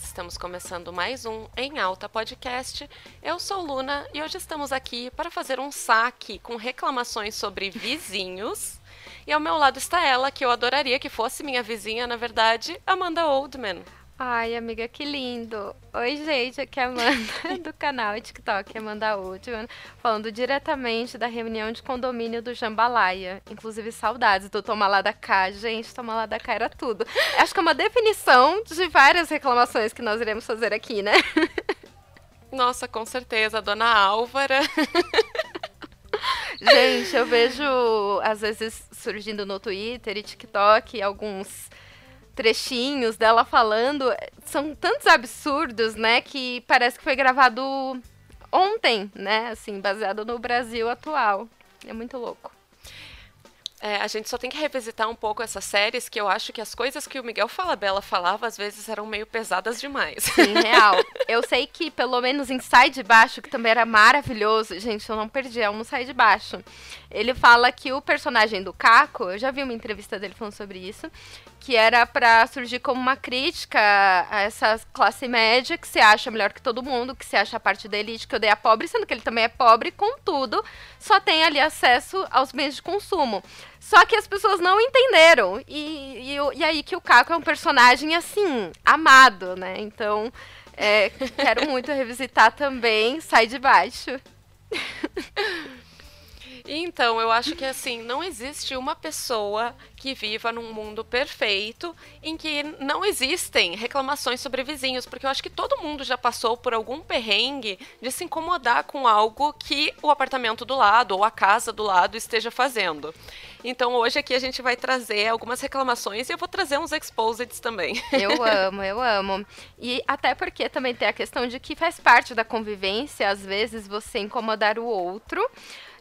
Estamos começando mais um Em Alta Podcast. Eu sou Luna e hoje estamos aqui para fazer um saque com reclamações sobre vizinhos. E ao meu lado está ela, que eu adoraria que fosse minha vizinha, na verdade, Amanda Oldman. Ai, amiga, que lindo. Oi, gente, aqui é a Amanda do canal TikTok Amanda Ultiman, falando diretamente da reunião de condomínio do Jambalaya. Inclusive, saudades do Toma lá da cá. Gente, Toma lá da cá era tudo. Acho que é uma definição de várias reclamações que nós iremos fazer aqui, né? Nossa, com certeza, dona Álvara. Gente, eu vejo às vezes surgindo no Twitter e TikTok alguns trechinhos dela falando são tantos absurdos, né, que parece que foi gravado ontem, né, assim, baseado no Brasil atual. É muito louco. É, a gente só tem que revisitar um pouco essas séries, que eu acho que as coisas que o Miguel Falabella falava, às vezes eram meio pesadas demais. Sim, real. Eu sei que, pelo menos em Sai de Baixo, que também era maravilhoso, gente, eu não perdi, é um Sai de Baixo. Ele fala que o personagem do Caco, eu já vi uma entrevista dele falando sobre isso, que era para surgir como uma crítica a essa classe média que se acha melhor que todo mundo, que se acha parte da elite que odeia pobre, sendo que ele também é pobre, contudo, só tem ali acesso aos bens de consumo. Só que as pessoas não entenderam. E, e, e aí que o Caco é um personagem, assim, amado, né? Então, é, quero muito revisitar também Sai de Baixo. Então, eu acho que assim, não existe uma pessoa que viva num mundo perfeito em que não existem reclamações sobre vizinhos, porque eu acho que todo mundo já passou por algum perrengue de se incomodar com algo que o apartamento do lado ou a casa do lado esteja fazendo. Então hoje aqui a gente vai trazer algumas reclamações e eu vou trazer uns exposeds também. Eu amo, eu amo. E até porque também tem a questão de que faz parte da convivência, às vezes, você incomodar o outro.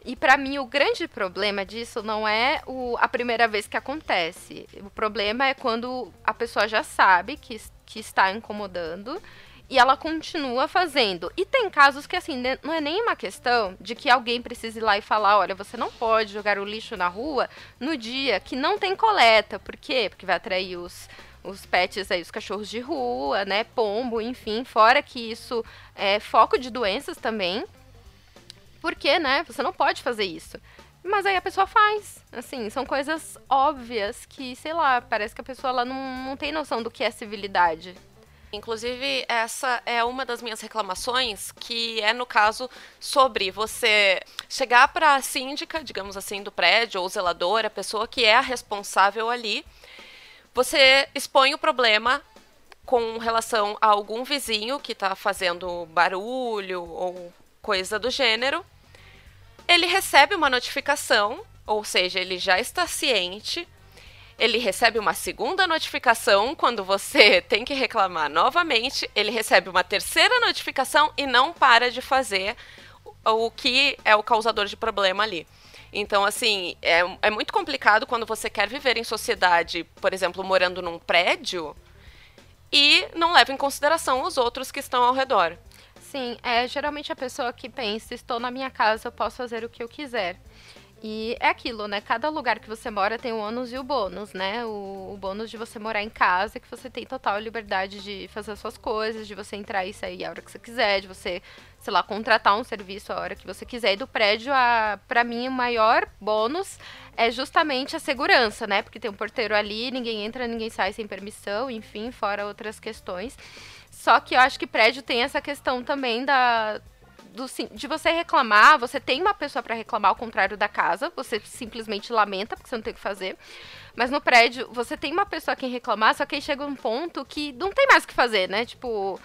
E para mim o grande problema disso não é o, a primeira vez que acontece. O problema é quando a pessoa já sabe que, que está incomodando e ela continua fazendo. E tem casos que, assim, não é nem uma questão de que alguém precise ir lá e falar: olha, você não pode jogar o lixo na rua no dia que não tem coleta. Por quê? Porque vai atrair os, os pets aí, os cachorros de rua, né? Pombo, enfim. Fora que isso é foco de doenças também. Porque, né? Você não pode fazer isso. Mas aí a pessoa faz. Assim, são coisas óbvias que, sei lá, parece que a pessoa ela não, não tem noção do que é civilidade. Inclusive, essa é uma das minhas reclamações, que é no caso sobre você chegar para a síndica, digamos assim, do prédio ou zelador, a pessoa que é a responsável ali. Você expõe o problema com relação a algum vizinho que está fazendo barulho ou coisa do gênero ele recebe uma notificação, ou seja, ele já está ciente. Ele recebe uma segunda notificação quando você tem que reclamar novamente. Ele recebe uma terceira notificação e não para de fazer o que é o causador de problema ali. Então, assim, é, é muito complicado quando você quer viver em sociedade, por exemplo, morando num prédio e não leva em consideração os outros que estão ao redor. Sim, é geralmente a pessoa que pensa, estou na minha casa, eu posso fazer o que eu quiser. E é aquilo, né? Cada lugar que você mora tem o ônus e o bônus, né? O, o bônus de você morar em casa, que você tem total liberdade de fazer as suas coisas, de você entrar e sair a hora que você quiser, de você, sei lá, contratar um serviço a hora que você quiser. E do prédio, a, pra mim, o maior bônus é justamente a segurança, né? Porque tem um porteiro ali, ninguém entra, ninguém sai sem permissão, enfim, fora outras questões. Só que eu acho que prédio tem essa questão também da, do, de você reclamar, você tem uma pessoa para reclamar ao contrário da casa, você simplesmente lamenta porque você não tem o que fazer. Mas no prédio, você tem uma pessoa a quem reclamar, só que aí chega um ponto que não tem mais o que fazer, né? Tipo,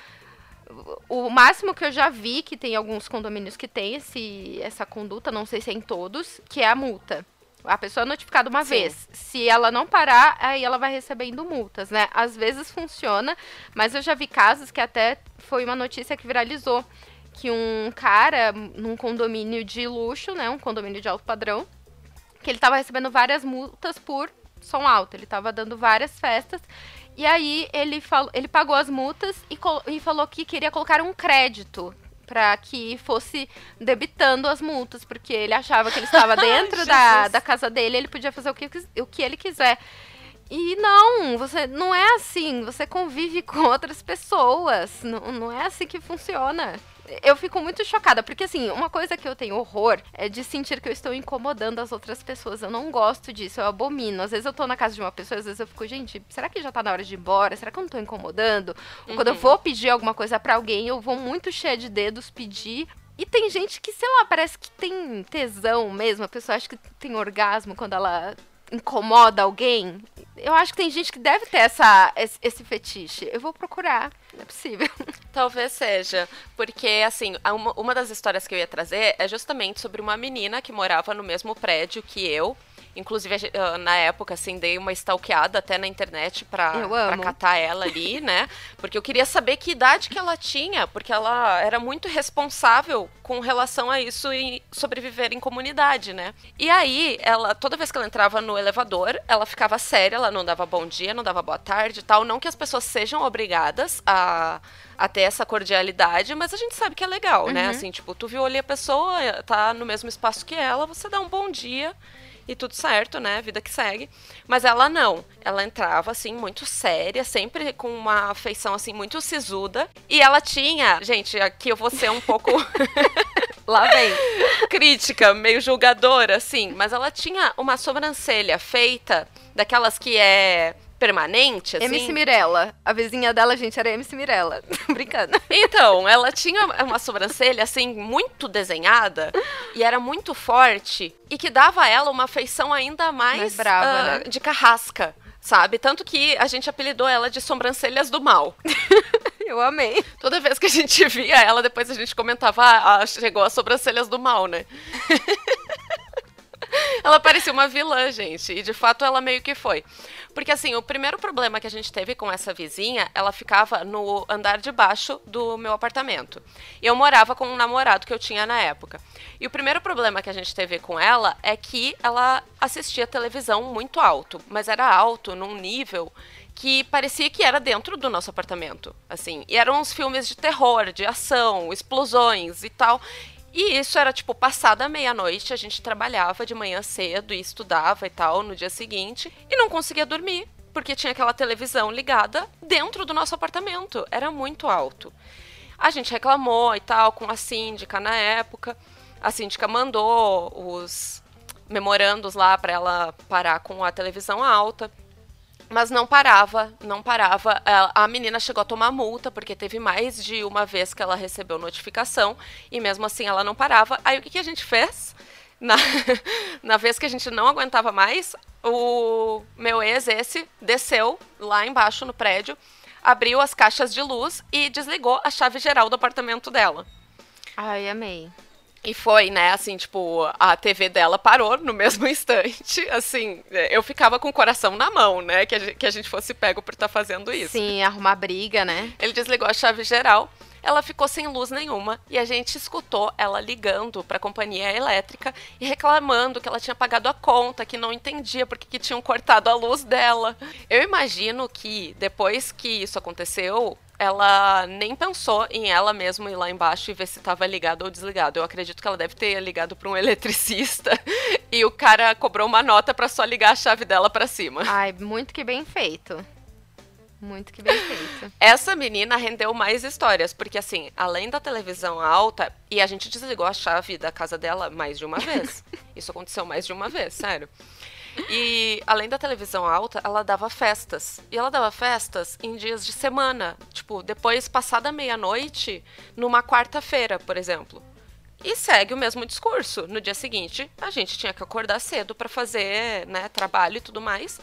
o máximo que eu já vi, que tem alguns condomínios que tem esse, essa conduta, não sei se é em todos, que é a multa. A pessoa é notificada uma Sim. vez. Se ela não parar, aí ela vai recebendo multas, né? Às vezes funciona, mas eu já vi casos que até foi uma notícia que viralizou. Que um cara, num condomínio de luxo, né? Um condomínio de alto padrão, que ele estava recebendo várias multas por som alto. Ele estava dando várias festas. E aí ele, falou, ele pagou as multas e, e falou que queria colocar um crédito para que fosse debitando as multas, porque ele achava que ele estava dentro da, da casa dele, ele podia fazer o que, o que ele quiser. E não, você não é assim. Você convive com outras pessoas. Não, não é assim que funciona eu fico muito chocada, porque assim, uma coisa que eu tenho horror é de sentir que eu estou incomodando as outras pessoas. Eu não gosto disso, eu abomino. Às vezes eu tô na casa de uma pessoa, às vezes eu fico, gente, será que já tá na hora de ir embora? Será que eu não tô incomodando? Uhum. Quando eu uhum. vou pedir alguma coisa para alguém, eu vou muito cheia de dedos pedir e tem gente que, sei lá, parece que tem tesão mesmo. A pessoa acha que tem orgasmo quando ela incomoda alguém. Eu acho que tem gente que deve ter essa, esse, fetiche. Eu vou procurar, não é possível. Talvez seja, porque assim, uma, uma das histórias que eu ia trazer é justamente sobre uma menina que morava no mesmo prédio que eu Inclusive, na época, assim, dei uma stalkeada até na internet pra, pra catar ela ali, né? Porque eu queria saber que idade que ela tinha, porque ela era muito responsável com relação a isso e sobreviver em comunidade, né? E aí, ela, toda vez que ela entrava no elevador, ela ficava séria, ela não dava bom dia, não dava boa tarde e tal. Não que as pessoas sejam obrigadas a a ter essa cordialidade, mas a gente sabe que é legal, né? uhum. né? Assim, tipo, tu viu ali a pessoa, tá no mesmo espaço que ela, você dá um bom dia e tudo certo, né? Vida que segue. Mas ela não. Ela entrava, assim, muito séria, sempre com uma feição, assim, muito sisuda. E ela tinha. Gente, aqui eu vou ser um pouco. Lá vem. Crítica, meio julgadora, assim. Mas ela tinha uma sobrancelha feita daquelas que é permanente, assim. MC Mirella. A vizinha dela, gente, era MC Mirella. Brincando. Então, ela tinha uma sobrancelha, assim, muito desenhada e era muito forte e que dava a ela uma feição ainda mais, mais brava, uh, né? de carrasca, sabe? Tanto que a gente apelidou ela de sobrancelhas do mal. Eu amei. Toda vez que a gente via ela, depois a gente comentava, ah, chegou as sobrancelhas do mal, né? ela parecia uma vilã, gente. E de fato ela meio que foi. Porque assim, o primeiro problema que a gente teve com essa vizinha, ela ficava no andar de baixo do meu apartamento. E eu morava com um namorado que eu tinha na época. E o primeiro problema que a gente teve com ela é que ela assistia televisão muito alto, mas era alto num nível que parecia que era dentro do nosso apartamento, assim. E eram uns filmes de terror, de ação, explosões e tal. E isso era tipo passada meia-noite, a gente trabalhava de manhã cedo e estudava e tal no dia seguinte e não conseguia dormir, porque tinha aquela televisão ligada dentro do nosso apartamento, era muito alto. A gente reclamou e tal com a síndica na época. A síndica mandou os memorandos lá para ela parar com a televisão alta. Mas não parava, não parava. A menina chegou a tomar multa, porque teve mais de uma vez que ela recebeu notificação, e mesmo assim ela não parava. Aí o que, que a gente fez? Na, na vez que a gente não aguentava mais, o meu ex, esse, desceu lá embaixo no prédio, abriu as caixas de luz e desligou a chave geral do apartamento dela. Ai, amei. E foi, né, assim, tipo, a TV dela parou no mesmo instante. Assim, eu ficava com o coração na mão, né, que a gente, que a gente fosse pego por estar tá fazendo isso. Sim, arrumar briga, né? Ele desligou a chave geral, ela ficou sem luz nenhuma e a gente escutou ela ligando para a companhia elétrica e reclamando que ela tinha pagado a conta, que não entendia porque que tinham cortado a luz dela. Eu imagino que depois que isso aconteceu, ela nem pensou em ela mesma ir lá embaixo e ver se estava ligado ou desligado. Eu acredito que ela deve ter ligado para um eletricista e o cara cobrou uma nota para só ligar a chave dela para cima. Ai, muito que bem feito. Muito que bem feito. Essa menina rendeu mais histórias, porque assim, além da televisão alta, e a gente desligou a chave da casa dela mais de uma vez. Isso aconteceu mais de uma vez, sério. E além da televisão alta, ela dava festas. E ela dava festas em dias de semana. Tipo, depois, passada meia-noite, numa quarta-feira, por exemplo. E segue o mesmo discurso. No dia seguinte, a gente tinha que acordar cedo para fazer, né, trabalho e tudo mais.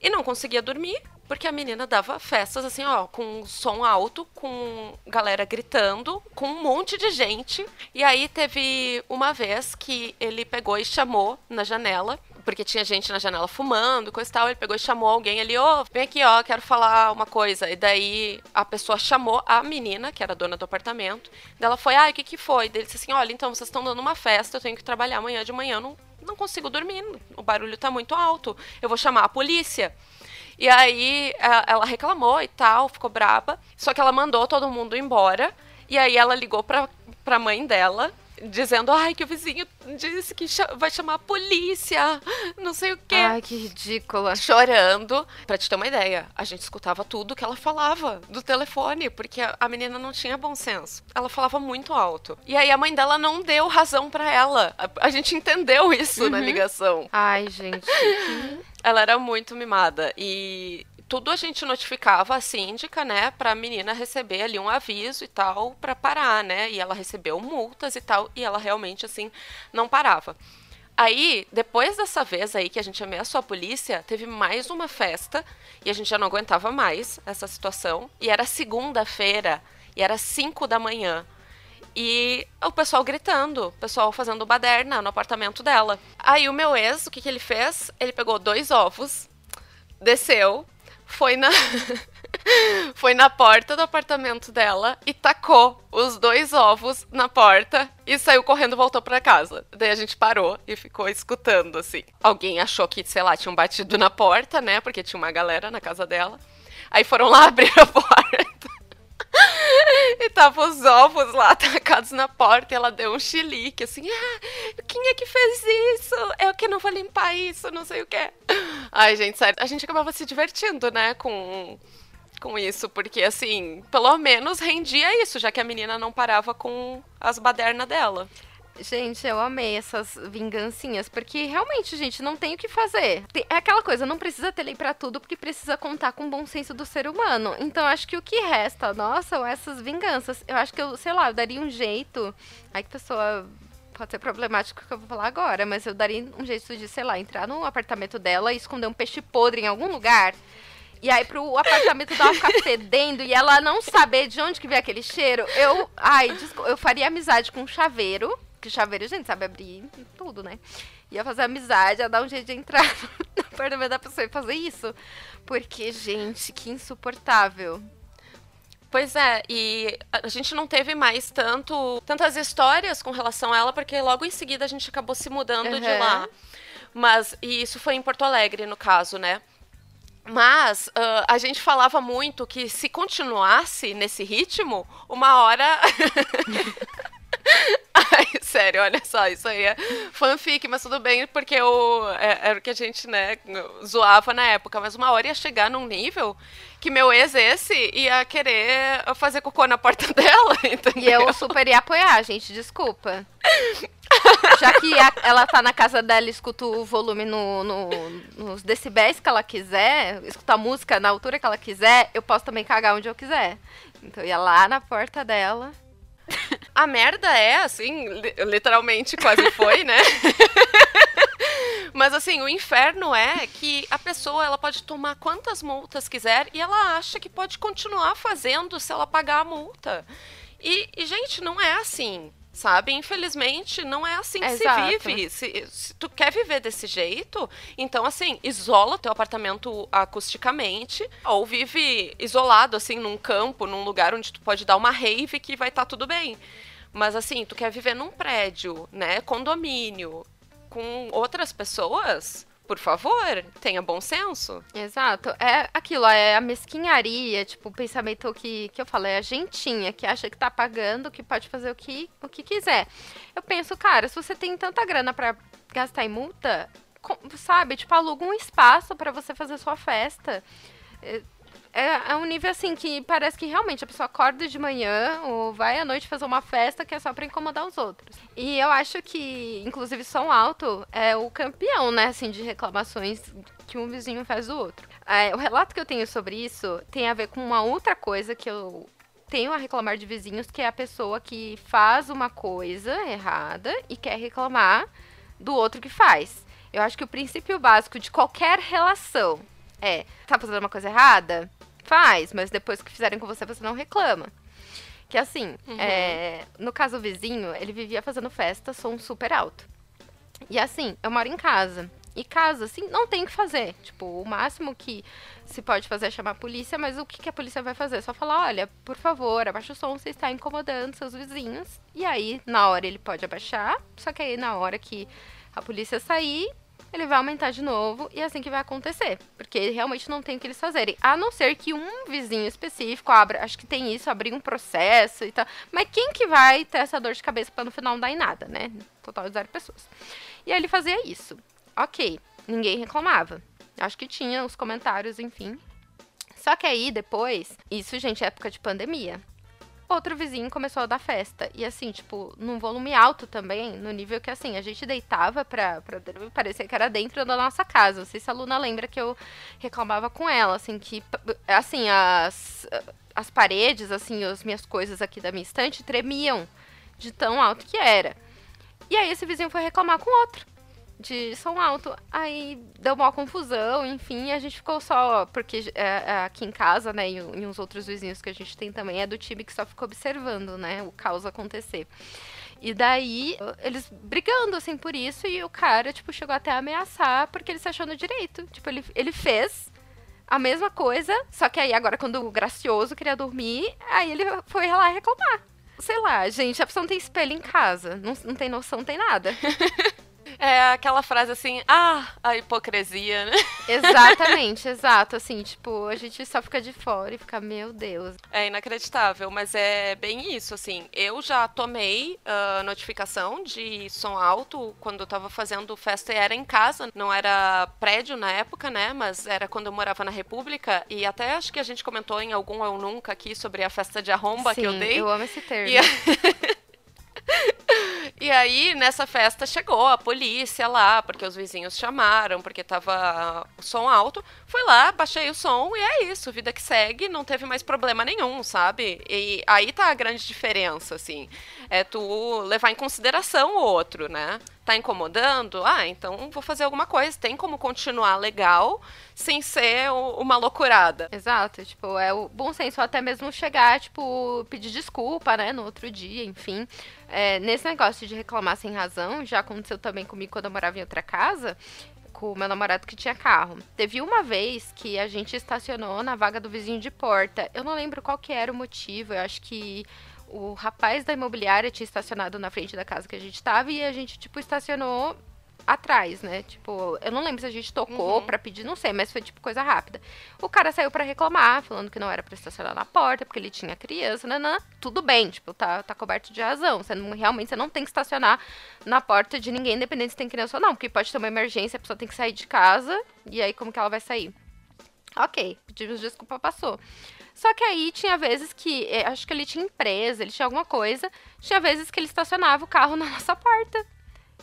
E não conseguia dormir, porque a menina dava festas assim, ó, com som alto, com galera gritando, com um monte de gente. E aí teve uma vez que ele pegou e chamou na janela porque tinha gente na janela fumando, coisa e tal. Ele pegou e chamou alguém ali, ô, oh, vem aqui, ó, quero falar uma coisa. E daí a pessoa chamou a menina, que era dona do apartamento. Ela foi, ah, o que que foi? Ele disse assim, olha, então vocês estão dando uma festa, eu tenho que trabalhar amanhã de manhã, não, não consigo dormir, o barulho tá muito alto, eu vou chamar a polícia. E aí ela reclamou e tal, ficou braba. Só que ela mandou todo mundo embora. E aí ela ligou pra, pra mãe dela dizendo, ai, que o vizinho disse que vai chamar a polícia, não sei o quê. Ai, que ridícula. Chorando. Pra te ter uma ideia, a gente escutava tudo que ela falava do telefone, porque a menina não tinha bom senso. Ela falava muito alto. E aí a mãe dela não deu razão para ela. A, a, gente entendeu isso uhum. na ligação. Ai, gente. ela era muito mimada. E tudo a gente notificava a síndica, né, para a menina receber ali um aviso e tal para parar, né? E ela recebeu multas e tal, e ela realmente assim não parava. Aí, depois dessa vez aí que a gente ameaçou a polícia, teve mais uma festa e a gente já não aguentava mais essa situação. E era segunda-feira e era 5 da manhã. E o pessoal gritando, o pessoal fazendo baderna no apartamento dela. Aí o meu ex, o que, que ele fez? Ele pegou dois ovos, desceu, foi na foi na porta do apartamento dela e tacou os dois ovos na porta e saiu correndo voltou para casa. Daí a gente parou e ficou escutando assim. Alguém achou que, sei lá, tinham batido na porta, né? Porque tinha uma galera na casa dela. Aí foram lá abrir a porta. e tava os ovos lá tacados na porta e ela deu um chilique, assim, ah, quem é que fez isso? Eu que não vou limpar isso, não sei o que. Ai, gente, sério, a gente acabava se divertindo, né, com, com isso, porque, assim, pelo menos rendia isso, já que a menina não parava com as badernas dela. Gente, eu amei essas vingancinhas, porque realmente, gente, não tem o que fazer. É aquela coisa, não precisa ter lei pra tudo, porque precisa contar com o bom senso do ser humano. Então, acho que o que resta, nossa, são essas vinganças. Eu acho que eu, sei lá, eu daria um jeito. Ai, que pessoa pode ser problemático que eu vou falar agora, mas eu daria um jeito de, sei lá, entrar no apartamento dela e esconder um peixe podre em algum lugar. E aí pro apartamento dela ficar fedendo e ela não saber de onde que veio aquele cheiro, eu, ai, eu faria amizade com um chaveiro porque chaveiro, a gente sabe abrir tudo, né? Ia fazer amizade, ia dar um jeito de entrar no apartamento da pessoa e fazer isso. Porque, gente, que insuportável. Pois é, e a gente não teve mais tanto tantas histórias com relação a ela, porque logo em seguida a gente acabou se mudando uhum. de lá. Mas, e isso foi em Porto Alegre, no caso, né? Mas uh, a gente falava muito que se continuasse nesse ritmo, uma hora Ai, sério, olha só, isso aí é fanfic, mas tudo bem, porque eu, é, era o que a gente, né, zoava na época. Mas uma hora ia chegar num nível que meu ex esse ia querer fazer cocô na porta dela, entendeu? E eu super ia apoiar, gente, desculpa. Já que a, ela tá na casa dela e escuta o volume no, no, nos decibéis que ela quiser, escuta a música na altura que ela quiser, eu posso também cagar onde eu quiser. Então eu ia lá na porta dela a merda é, assim, literalmente quase foi, né? Mas assim, o inferno é que a pessoa ela pode tomar quantas multas quiser e ela acha que pode continuar fazendo se ela pagar a multa. E, e gente, não é assim sabe? Infelizmente, não é assim que Exato. se vive. Se, se, tu quer viver desse jeito, então, assim, isola teu apartamento acusticamente, ou vive isolado, assim, num campo, num lugar onde tu pode dar uma rave que vai estar tá tudo bem. Mas, assim, tu quer viver num prédio, né? Condomínio, com outras pessoas por favor, tenha bom senso. Exato. É aquilo, é a mesquinharia, tipo, o pensamento que, que eu falo, é a gentinha que acha que tá pagando, que pode fazer o que, o que quiser. Eu penso, cara, se você tem tanta grana para gastar em multa, sabe, tipo, aluga um espaço para você fazer sua festa. É, é, um nível assim que parece que realmente a pessoa acorda de manhã ou vai à noite fazer uma festa que é só para incomodar os outros. E eu acho que, inclusive, som alto é o campeão, né, assim, de reclamações que um vizinho faz do outro. É, o relato que eu tenho sobre isso tem a ver com uma outra coisa que eu tenho a reclamar de vizinhos, que é a pessoa que faz uma coisa errada e quer reclamar do outro que faz. Eu acho que o princípio básico de qualquer relação é: tá fazendo uma coisa errada? Faz, mas depois que fizerem com você, você não reclama. Que assim, uhum. é, no caso do vizinho, ele vivia fazendo festa, som super alto. E assim, eu moro em casa. E casa, assim, não tem o que fazer. Tipo, o máximo que se pode fazer é chamar a polícia, mas o que, que a polícia vai fazer? Só falar, olha, por favor, abaixa o som, você está incomodando seus vizinhos. E aí, na hora, ele pode abaixar, só que aí, na hora que a polícia sair, ele vai aumentar de novo e é assim que vai acontecer. Porque realmente não tem o que eles fazerem. A não ser que um vizinho específico abra, acho que tem isso, abrir um processo e tal. Mas quem que vai ter essa dor de cabeça para no final não dar em nada, né? Total de zero pessoas. E aí ele fazia isso. Ok, ninguém reclamava. Acho que tinha os comentários, enfim. Só que aí depois, isso, gente, é época de pandemia outro vizinho começou a dar festa. E assim, tipo, num volume alto também, no nível que assim, a gente deitava pra, pra parecer que era dentro da nossa casa. Não sei se a Luna lembra que eu reclamava com ela, assim, que assim, as, as paredes, assim, as minhas coisas aqui da minha estante tremiam de tão alto que era. E aí esse vizinho foi reclamar com outro de som alto. Aí deu uma confusão, enfim, a gente ficou só. Porque é, é, aqui em casa, né, e, uns outros vizinhos que a gente tem também, é do time que só ficou observando, né, o caos acontecer. E daí, eles brigando, assim, por isso, e o cara, tipo, chegou até a ameaçar porque ele se achou no direito. Tipo, ele, ele fez a mesma coisa, só que aí agora, quando o gracioso queria dormir, aí ele foi lá reclamar. Sei lá, gente, a pessoa não tem espelho em casa, não, não tem noção, não tem nada. É aquela frase assim, ah, a hipocrisia, né? Exatamente, exato. Assim, tipo, a gente só fica de fora e fica, meu Deus. É inacreditável, mas é bem isso, assim. Eu já tomei uh, notificação de som alto quando eu tava fazendo festa e era em casa, não era prédio na época, né? Mas era quando eu morava na República e até acho que a gente comentou em algum Eu Nunca aqui sobre a festa de arromba Sim, que eu dei. eu amo esse termo. E... E aí, nessa festa, chegou a polícia lá, porque os vizinhos chamaram, porque tava o som alto. Fui lá, baixei o som e é isso, vida que segue, não teve mais problema nenhum, sabe? E aí tá a grande diferença, assim. É tu levar em consideração o outro, né? Tá incomodando? Ah, então vou fazer alguma coisa. Tem como continuar legal sem ser uma loucurada. Exato, tipo, é o bom senso até mesmo chegar, tipo, pedir desculpa, né, no outro dia, enfim. É, nesse negócio de reclamar sem razão, já aconteceu também comigo quando eu morava em outra casa, com o meu namorado que tinha carro. Teve uma vez que a gente estacionou na vaga do vizinho de porta. Eu não lembro qual que era o motivo, eu acho que o rapaz da imobiliária tinha estacionado na frente da casa que a gente estava e a gente, tipo, estacionou atrás, né? Tipo, eu não lembro se a gente tocou uhum. para pedir, não sei, mas foi tipo coisa rápida. O cara saiu para reclamar, falando que não era pra estacionar na porta, porque ele tinha criança, nanã. Tudo bem, tipo, tá, tá coberto de razão. Você não, realmente você não tem que estacionar na porta de ninguém, independente se tem criança ou não, porque pode ter uma emergência, a pessoa tem que sair de casa, e aí como que ela vai sair? Ok, pedimos desculpa, passou. Só que aí tinha vezes que, é, acho que ele tinha empresa, ele tinha alguma coisa, tinha vezes que ele estacionava o carro na nossa porta.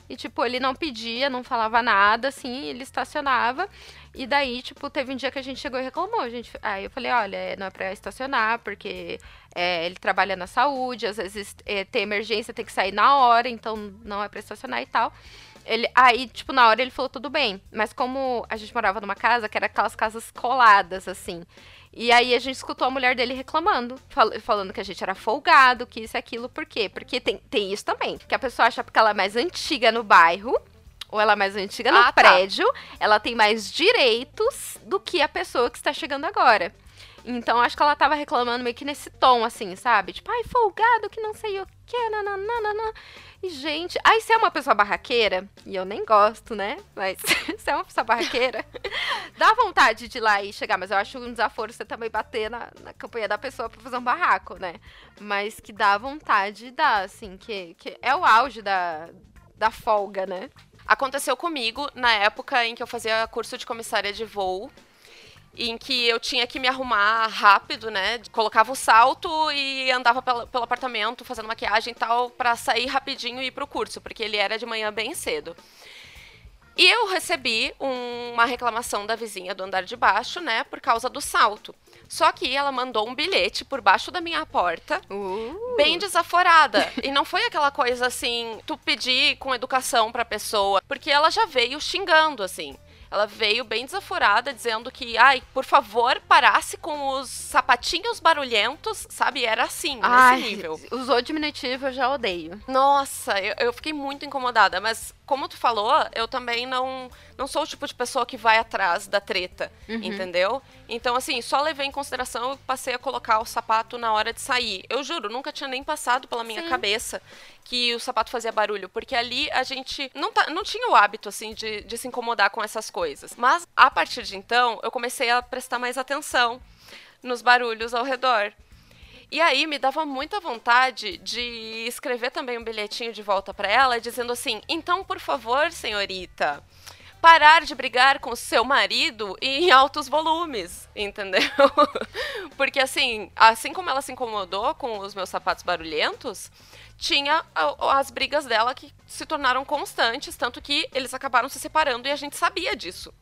E, tipo, ele não pedia, não falava nada, assim, ele estacionava. E daí, tipo, teve um dia que a gente chegou e reclamou. A gente, aí eu falei, olha, é, não é pra estacionar, porque é, ele trabalha na saúde, às vezes é, tem emergência, tem que sair na hora, então não é pra estacionar e tal. Ele, aí, tipo, na hora ele falou tudo bem. Mas como a gente morava numa casa que era aquelas casas coladas, assim. E aí a gente escutou a mulher dele reclamando, fal falando que a gente era folgado, que isso e aquilo. Por quê? Porque tem, tem isso também. Que a pessoa acha que ela é mais antiga no bairro, ou ela é mais antiga no ah, tá. prédio, tá. ela tem mais direitos do que a pessoa que está chegando agora. Então acho que ela tava reclamando meio que nesse tom, assim, sabe? Tipo, ai, folgado, que não sei o que, nananana. E, gente, aí se é uma pessoa barraqueira, e eu nem gosto, né? Mas se é uma pessoa barraqueira, dá vontade de ir lá e chegar. Mas eu acho um desaforo você também bater na, na campanha da pessoa pra fazer um barraco, né? Mas que dá vontade, dá, assim, que, que é o auge da, da folga, né? Aconteceu comigo na época em que eu fazia curso de comissária de voo em que eu tinha que me arrumar rápido, né? Colocava o salto e andava pelo, pelo apartamento fazendo maquiagem e tal para sair rapidinho e ir pro curso, porque ele era de manhã bem cedo. E eu recebi um, uma reclamação da vizinha do andar de baixo, né, por causa do salto. Só que ela mandou um bilhete por baixo da minha porta, uh. bem desaforada. e não foi aquela coisa assim, tu pedir com educação pra pessoa, porque ela já veio xingando, assim. Ela veio bem desaforada, dizendo que, ai, por favor, parasse com os sapatinhos barulhentos, sabe? Era assim, ai, nesse nível. Usou diminutivo, eu já odeio. Nossa, eu, eu fiquei muito incomodada, mas como tu falou, eu também não, não sou o tipo de pessoa que vai atrás da treta, uhum. entendeu? Então, assim, só levei em consideração e passei a colocar o sapato na hora de sair. Eu juro, nunca tinha nem passado pela minha Sim. cabeça que o sapato fazia barulho, porque ali a gente não, tá, não tinha o hábito, assim, de, de se incomodar com essas coisas. Mas, a partir de então, eu comecei a prestar mais atenção nos barulhos ao redor. E aí me dava muita vontade de escrever também um bilhetinho de volta para ela, dizendo assim: então, por favor, senhorita, parar de brigar com seu marido em altos volumes, entendeu? Porque assim, assim como ela se incomodou com os meus sapatos barulhentos, tinha as brigas dela que se tornaram constantes, tanto que eles acabaram se separando e a gente sabia disso.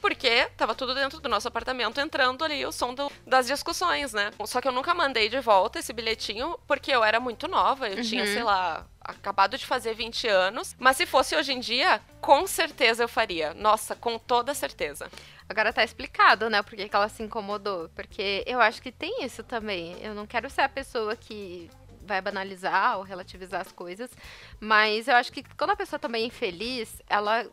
Porque tava tudo dentro do nosso apartamento, entrando ali o som do, das discussões, né? Só que eu nunca mandei de volta esse bilhetinho, porque eu era muito nova. Eu uhum. tinha, sei lá, acabado de fazer 20 anos. Mas se fosse hoje em dia, com certeza eu faria. Nossa, com toda certeza. Agora tá explicado, né, por que ela se incomodou. Porque eu acho que tem isso também. Eu não quero ser a pessoa que vai banalizar ou relativizar as coisas, mas eu acho que quando a pessoa também é infeliz, ela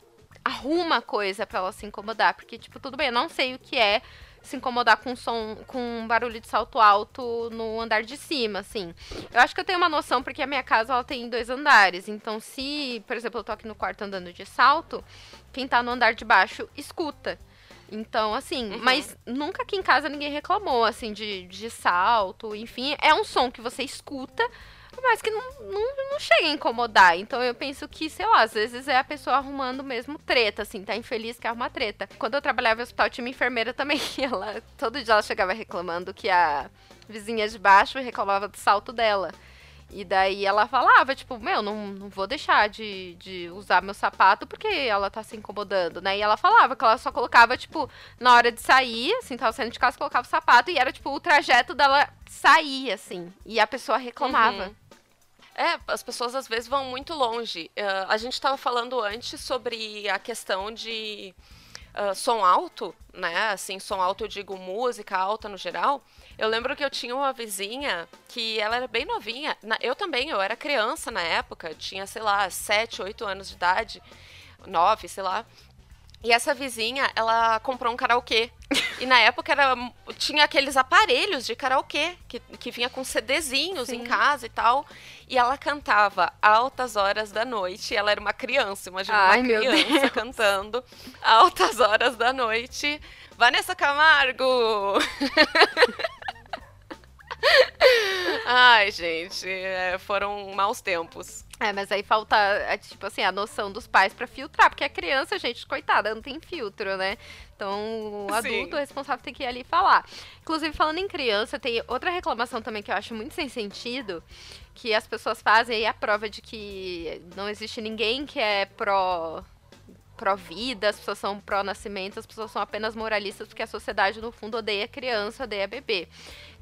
arruma coisa para ela se incomodar. Porque, tipo, tudo bem, eu não sei o que é se incomodar com som, com um barulho de salto alto no andar de cima, assim. Eu acho que eu tenho uma noção porque a minha casa ela tem dois andares. Então, se, por exemplo, eu tô aqui no quarto andando de salto, quem tá no andar de baixo escuta. Então, assim, uhum. mas nunca aqui em casa ninguém reclamou, assim, de, de salto, enfim. É um som que você escuta, mas que não, não, não chega a incomodar. Então eu penso que, sei lá, às vezes é a pessoa arrumando mesmo treta, assim, tá infeliz que arruma treta. Quando eu trabalhava no hospital, tinha uma enfermeira também, ela, todo dia ela chegava reclamando que a vizinha de baixo reclamava do salto dela. E daí ela falava, tipo, meu, não, não vou deixar de, de usar meu sapato porque ela tá se incomodando, né? E ela falava que ela só colocava, tipo, na hora de sair, assim, tava saindo de casa, colocava o sapato e era, tipo, o trajeto dela sair, assim. E a pessoa reclamava. Uhum. É, as pessoas às vezes vão muito longe. Uh, a gente estava falando antes sobre a questão de uh, som alto, né? Assim, som alto eu digo música alta no geral. Eu lembro que eu tinha uma vizinha que ela era bem novinha. Eu também, eu era criança na época, tinha, sei lá, 7, 8 anos de idade, 9, sei lá. E essa vizinha, ela comprou um karaokê. E na época era, tinha aqueles aparelhos de karaokê que, que vinha com CDzinhos Sim. em casa e tal. E ela cantava altas horas da noite. Ela era uma criança, imagina Ai, uma criança cantando altas horas da noite. Vanessa Camargo! Ai, gente, é, foram maus tempos. É, mas aí falta, é, tipo assim, a noção dos pais para filtrar, porque a criança, gente, coitada, não tem filtro, né? Então, o adulto Sim. responsável tem que ir ali falar. Inclusive, falando em criança, tem outra reclamação também que eu acho muito sem sentido, que as pessoas fazem aí a prova de que não existe ninguém que é pró pró-vida, as pessoas são pró-nascimento, as pessoas são apenas moralistas porque a sociedade, no fundo, odeia criança, odeia bebê.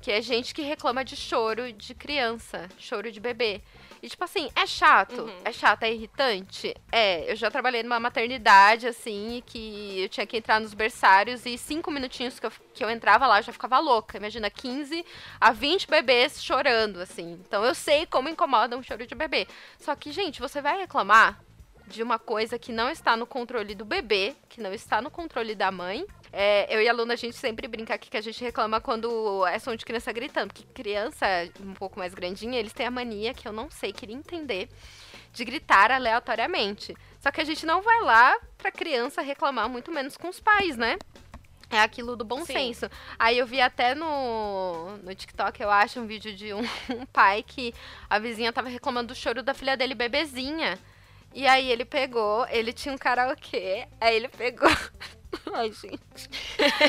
Que é gente que reclama de choro de criança, choro de bebê. E, tipo assim, é chato? Uhum. É chato, é irritante? É, eu já trabalhei numa maternidade, assim, que eu tinha que entrar nos berçários e cinco minutinhos que eu, que eu entrava lá, eu já ficava louca. Imagina, 15 a 20 bebês chorando, assim. Então eu sei como incomoda um choro de bebê. Só que, gente, você vai reclamar de uma coisa que não está no controle do bebê, que não está no controle da mãe. É, eu e a Luna, a gente sempre brinca aqui que a gente reclama quando é som de criança gritando, porque criança um pouco mais grandinha, eles têm a mania, que eu não sei, queria entender, de gritar aleatoriamente. Só que a gente não vai lá pra criança reclamar, muito menos com os pais, né? É aquilo do bom Sim. senso. Aí eu vi até no, no TikTok, eu acho, um vídeo de um, um pai que a vizinha tava reclamando do choro da filha dele bebezinha. E aí ele pegou, ele tinha um karaokê, aí ele pegou. Ai, gente.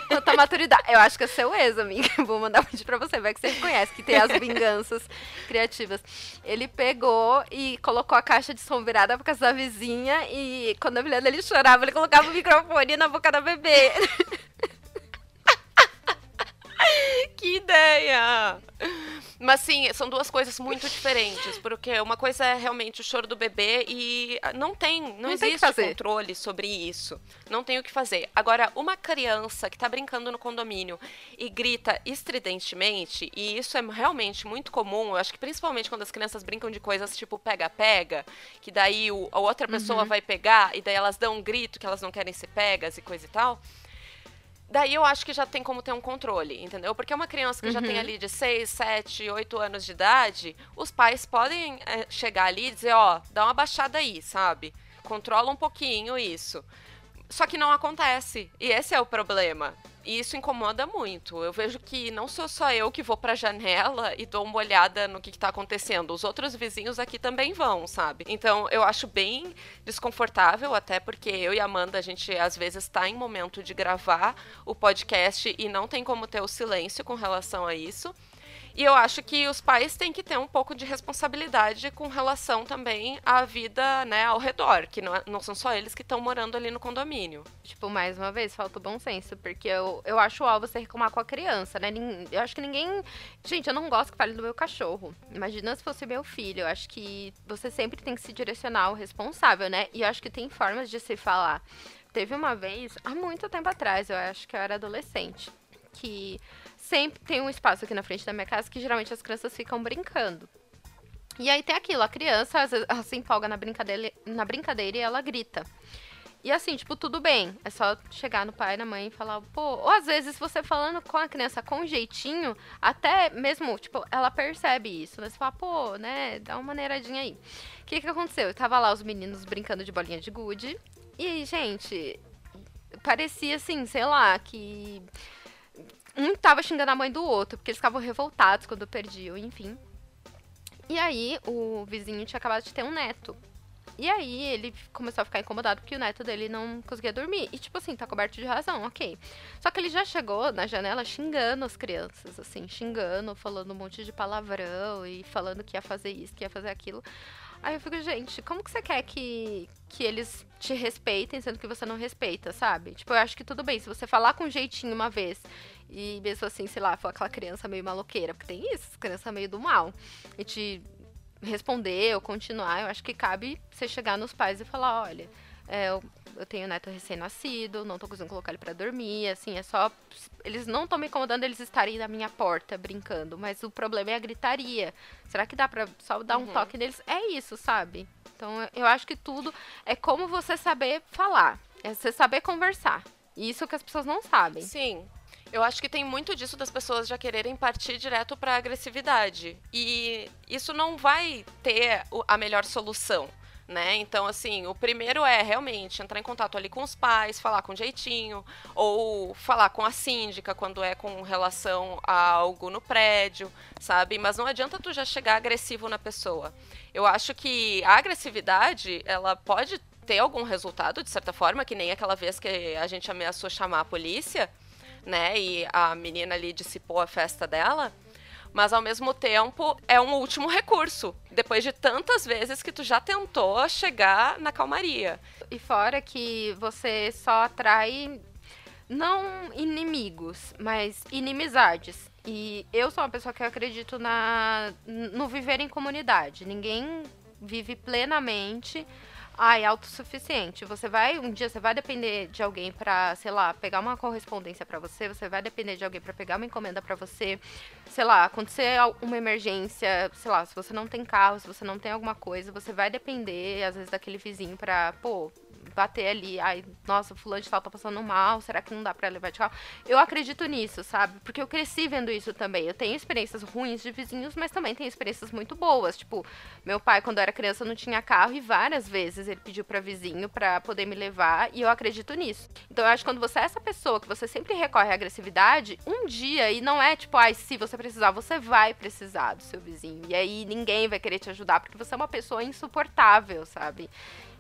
Quanta maturidade. Eu acho que é seu ex, amiga. Vou mandar um vídeo pra você, vai que você conhece, que tem as vinganças criativas. Ele pegou e colocou a caixa de som virada pra casa da vizinha e quando a mulher dele chorava, ele colocava o microfone na boca da bebê. que ideia! Mas sim, são duas coisas muito diferentes, porque uma coisa é realmente o choro do bebê e ah, não tem, não, não existe tem controle sobre isso. Não tem o que fazer. Agora, uma criança que tá brincando no condomínio e grita estridentemente, e isso é realmente muito comum, eu acho que principalmente quando as crianças brincam de coisas tipo pega-pega, que daí o, a outra pessoa uhum. vai pegar e daí elas dão um grito que elas não querem ser pegas e coisa e tal daí eu acho que já tem como ter um controle, entendeu? Porque uma criança que uhum. já tem uhum. ali de 6, 7, 8 anos de idade, os pais podem é, chegar ali e dizer, ó, dá uma baixada aí, sabe? Controla um pouquinho isso. Só que não acontece. E esse é o problema. E isso incomoda muito. Eu vejo que não sou só eu que vou pra janela e dou uma olhada no que, que tá acontecendo. Os outros vizinhos aqui também vão, sabe? Então eu acho bem desconfortável, até porque eu e a Amanda, a gente às vezes tá em momento de gravar o podcast e não tem como ter o silêncio com relação a isso. E eu acho que os pais têm que ter um pouco de responsabilidade com relação também à vida, né, ao redor, que não, é, não são só eles que estão morando ali no condomínio. Tipo, mais uma vez, falta o bom senso, porque eu, eu acho ó você reclamar com a criança, né? Eu acho que ninguém. Gente, eu não gosto que fale do meu cachorro. Imagina se fosse meu filho. Eu acho que você sempre tem que se direcionar ao responsável, né? E eu acho que tem formas de se falar. Teve uma vez, há muito tempo atrás, eu acho que eu era adolescente, que sempre tem um espaço aqui na frente da minha casa que geralmente as crianças ficam brincando. E aí tem aquilo, a criança às vezes, ela se empolga na brincadeira, na brincadeira e ela grita. E assim, tipo, tudo bem. É só chegar no pai na mãe e falar, pô. Ou às vezes você falando com a criança com jeitinho, até mesmo, tipo, ela percebe isso, né? Você fala, pô, né? Dá uma maneiradinha aí. O que que aconteceu? Eu tava lá os meninos brincando de bolinha de gude. E, gente, parecia assim, sei lá, que um tava xingando a mãe do outro, porque eles ficavam revoltados quando perdiam, enfim. E aí, o vizinho tinha acabado de ter um neto. E aí, ele começou a ficar incomodado porque o neto dele não conseguia dormir. E, tipo assim, tá coberto de razão, ok. Só que ele já chegou na janela xingando as crianças, assim, xingando, falando um monte de palavrão e falando que ia fazer isso, que ia fazer aquilo. Aí eu fico, gente, como que você quer que, que eles te respeitem, sendo que você não respeita, sabe? Tipo, eu acho que tudo bem, se você falar com jeitinho uma vez e mesmo assim, sei lá, for aquela criança meio maloqueira, porque tem isso, criança meio do mal, e te responder ou continuar, eu acho que cabe você chegar nos pais e falar, olha, é, eu, eu tenho neto recém-nascido, não tô conseguindo colocar ele para dormir, assim, é só. Eles não estão me incomodando eles estarem na minha porta brincando, mas o problema é a gritaria. Será que dá pra só dar um uhum. toque neles? É isso, sabe? Então eu acho que tudo é como você saber falar, é você saber conversar. Isso que as pessoas não sabem. Sim. Eu acho que tem muito disso das pessoas já quererem partir direto para agressividade. E isso não vai ter a melhor solução né? Então, assim, o primeiro é realmente entrar em contato ali com os pais, falar com jeitinho, ou falar com a síndica quando é com relação a algo no prédio, sabe? Mas não adianta tu já chegar agressivo na pessoa. Eu acho que a agressividade, ela pode ter algum resultado, de certa forma, que nem aquela vez que a gente ameaçou chamar a polícia, né? E a menina ali dissipou a festa dela mas ao mesmo tempo é um último recurso, depois de tantas vezes que tu já tentou chegar na calmaria. E fora que você só atrai não inimigos, mas inimizades. E eu sou uma pessoa que acredito na no viver em comunidade. Ninguém vive plenamente é autossuficiente. Você vai, um dia você vai depender de alguém para, sei lá, pegar uma correspondência para você, você vai depender de alguém para pegar uma encomenda para você, sei lá, acontecer uma emergência, sei lá, se você não tem carro, se você não tem alguma coisa, você vai depender às vezes daquele vizinho para, pô, bater ali, ai, nossa, fulano de tal tá passando mal, será que não dá pra levar de carro? Eu acredito nisso, sabe? Porque eu cresci vendo isso também. Eu tenho experiências ruins de vizinhos, mas também tenho experiências muito boas. Tipo, meu pai, quando eu era criança, não tinha carro e várias vezes ele pediu para vizinho para poder me levar e eu acredito nisso. Então eu acho que quando você é essa pessoa que você sempre recorre à agressividade, um dia, e não é tipo, ai, se você precisar, você vai precisar do seu vizinho. E aí ninguém vai querer te ajudar porque você é uma pessoa insuportável, sabe?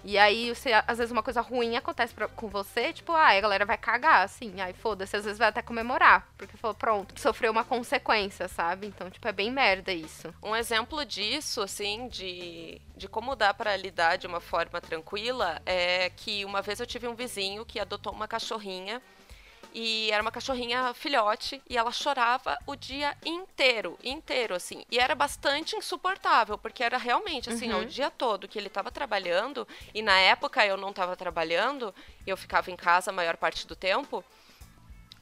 E aí, você, às vezes, uma coisa ruim acontece pra, com você, tipo, ah, a galera vai cagar, assim. Aí, foda-se, às vezes vai até comemorar. Porque falou, pronto, sofreu uma consequência, sabe? Então, tipo, é bem merda isso. Um exemplo disso, assim, de, de como dá para lidar de uma forma tranquila, é que uma vez eu tive um vizinho que adotou uma cachorrinha e era uma cachorrinha filhote e ela chorava o dia inteiro, inteiro, assim. E era bastante insuportável, porque era realmente, assim, uhum. o dia todo que ele estava trabalhando, e na época eu não estava trabalhando, e eu ficava em casa a maior parte do tempo,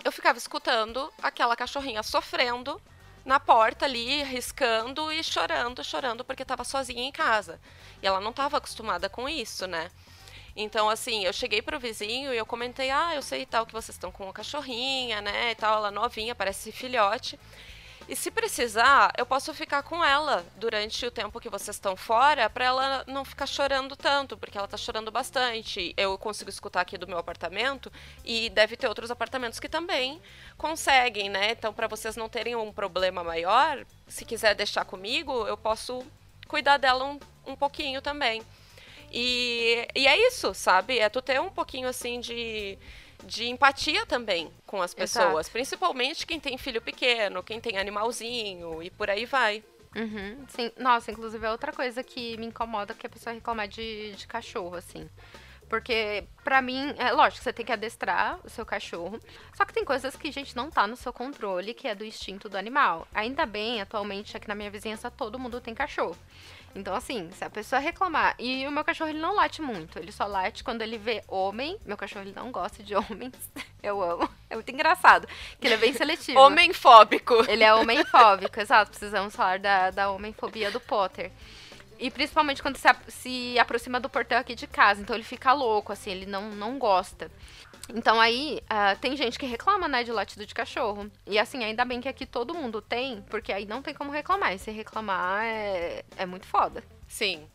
eu ficava escutando aquela cachorrinha sofrendo na porta ali, riscando e chorando, chorando, porque estava sozinha em casa. E ela não estava acostumada com isso, né? Então, assim, eu cheguei pro vizinho e eu comentei, ah, eu sei tal que vocês estão com uma cachorrinha, né, e tal, ela novinha, parece filhote. E se precisar, eu posso ficar com ela durante o tempo que vocês estão fora, para ela não ficar chorando tanto, porque ela tá chorando bastante. Eu consigo escutar aqui do meu apartamento e deve ter outros apartamentos que também conseguem, né? Então, para vocês não terem um problema maior, se quiser deixar comigo, eu posso cuidar dela um, um pouquinho também. E, e é isso, sabe? É tu ter um pouquinho assim de, de empatia também com as pessoas. Exato. Principalmente quem tem filho pequeno, quem tem animalzinho e por aí vai. Uhum, sim. Nossa, inclusive é outra coisa que me incomoda que a pessoa reclamar de, de cachorro, assim. Porque, pra mim, é lógico, você tem que adestrar o seu cachorro. Só que tem coisas que, gente, não tá no seu controle, que é do instinto do animal. Ainda bem, atualmente, aqui na minha vizinhança, todo mundo tem cachorro. Então, assim, se a pessoa reclamar. E o meu cachorro, ele não late muito. Ele só late quando ele vê homem. Meu cachorro, ele não gosta de homens. Eu amo. É muito engraçado. Que ele é bem seletivo. Homem-fóbico. Ele é homem-fóbico, exato. Precisamos falar da, da homem-fobia do Potter. E principalmente quando se, se aproxima do portão aqui de casa. Então ele fica louco, assim, ele não, não gosta. Então aí uh, tem gente que reclama, né, de latido de cachorro. E assim, ainda bem que aqui todo mundo tem, porque aí não tem como reclamar. E se reclamar é, é muito foda. Sim.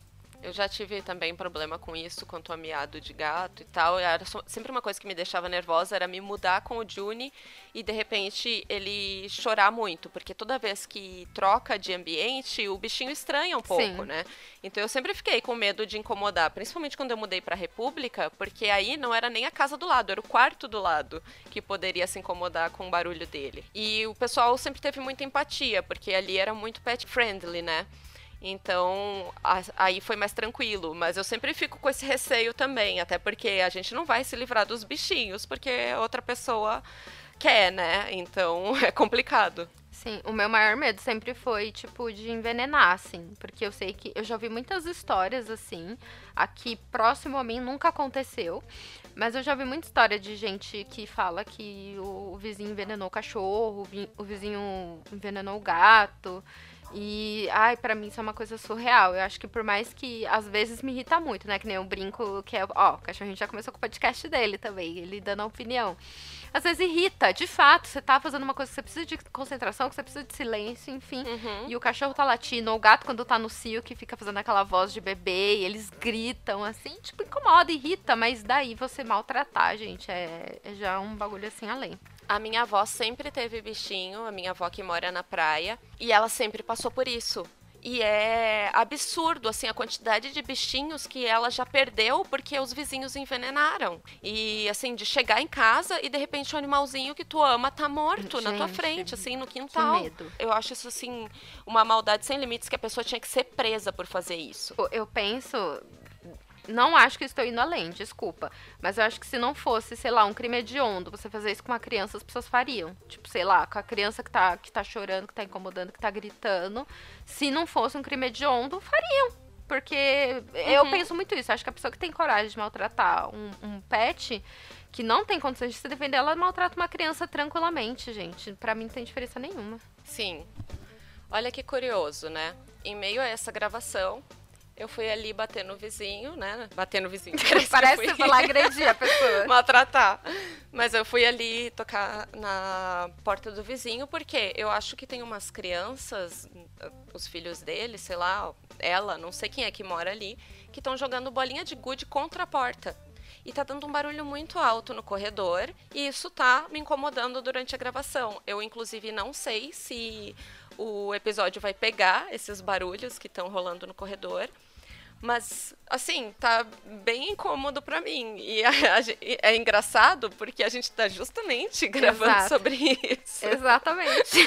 Eu já tive também problema com isso, quanto a miado de gato e tal. Era sempre uma coisa que me deixava nervosa, era me mudar com o Juni e de repente ele chorar muito, porque toda vez que troca de ambiente, o bichinho estranha um pouco, Sim. né? Então eu sempre fiquei com medo de incomodar, principalmente quando eu mudei para República, porque aí não era nem a casa do lado, era o quarto do lado que poderia se incomodar com o barulho dele. E o pessoal sempre teve muita empatia, porque ali era muito pet friendly, né? Então, aí foi mais tranquilo. Mas eu sempre fico com esse receio também, até porque a gente não vai se livrar dos bichinhos, porque outra pessoa quer, né? Então é complicado. Sim, o meu maior medo sempre foi, tipo, de envenenar, assim. Porque eu sei que eu já ouvi muitas histórias assim. Aqui próximo a mim nunca aconteceu. Mas eu já vi muita história de gente que fala que o vizinho envenenou o cachorro, o vizinho envenenou o gato. E, ai, para mim isso é uma coisa surreal. Eu acho que por mais que às vezes me irrita muito, né? Que nem o brinco que é. Ó, o cachorrinho já começou com o podcast dele também, ele dando a opinião. Às vezes irrita, de fato, você tá fazendo uma coisa que você precisa de concentração, que você precisa de silêncio, enfim. Uhum. E o cachorro tá latindo, ou o gato quando tá no cio que fica fazendo aquela voz de bebê, e eles gritam assim, tipo, incomoda, irrita, mas daí você maltratar, gente, é, é já um bagulho assim além. A minha avó sempre teve bichinho, a minha avó que mora na praia, e ela sempre passou por isso. E é absurdo, assim, a quantidade de bichinhos que ela já perdeu porque os vizinhos envenenaram. E, assim, de chegar em casa e de repente o animalzinho que tu ama tá morto Gente, na tua frente, assim, no quintal. Que medo. Eu acho isso, assim, uma maldade sem limites que a pessoa tinha que ser presa por fazer isso. Eu penso, não acho que estou indo além, desculpa. Mas eu acho que se não fosse, sei lá, um crime hediondo, você fazer isso com uma criança, as pessoas fariam. Tipo, sei lá, com a criança que tá, que tá chorando, que tá incomodando, que tá gritando. Se não fosse um crime hediondo, fariam. Porque uhum. eu penso muito isso. Acho que a pessoa que tem coragem de maltratar um, um pet que não tem condições de se defender, ela maltrata uma criança tranquilamente, gente. Para mim não tem diferença nenhuma. Sim. Olha que curioso, né? Em meio a essa gravação, eu fui ali bater no vizinho, né? Bater no vizinho. Parece, que falar agredir a pessoa. Maltratar. Mas eu fui ali tocar na porta do vizinho, porque eu acho que tem umas crianças, os filhos dele, sei lá, ela, não sei quem é que mora ali, que estão jogando bolinha de gude contra a porta. E tá dando um barulho muito alto no corredor, e isso tá me incomodando durante a gravação. Eu, inclusive, não sei se o episódio vai pegar esses barulhos que estão rolando no corredor. Mas, assim, tá bem incômodo para mim. E a, a, é engraçado porque a gente tá justamente gravando Exato. sobre isso. Exatamente.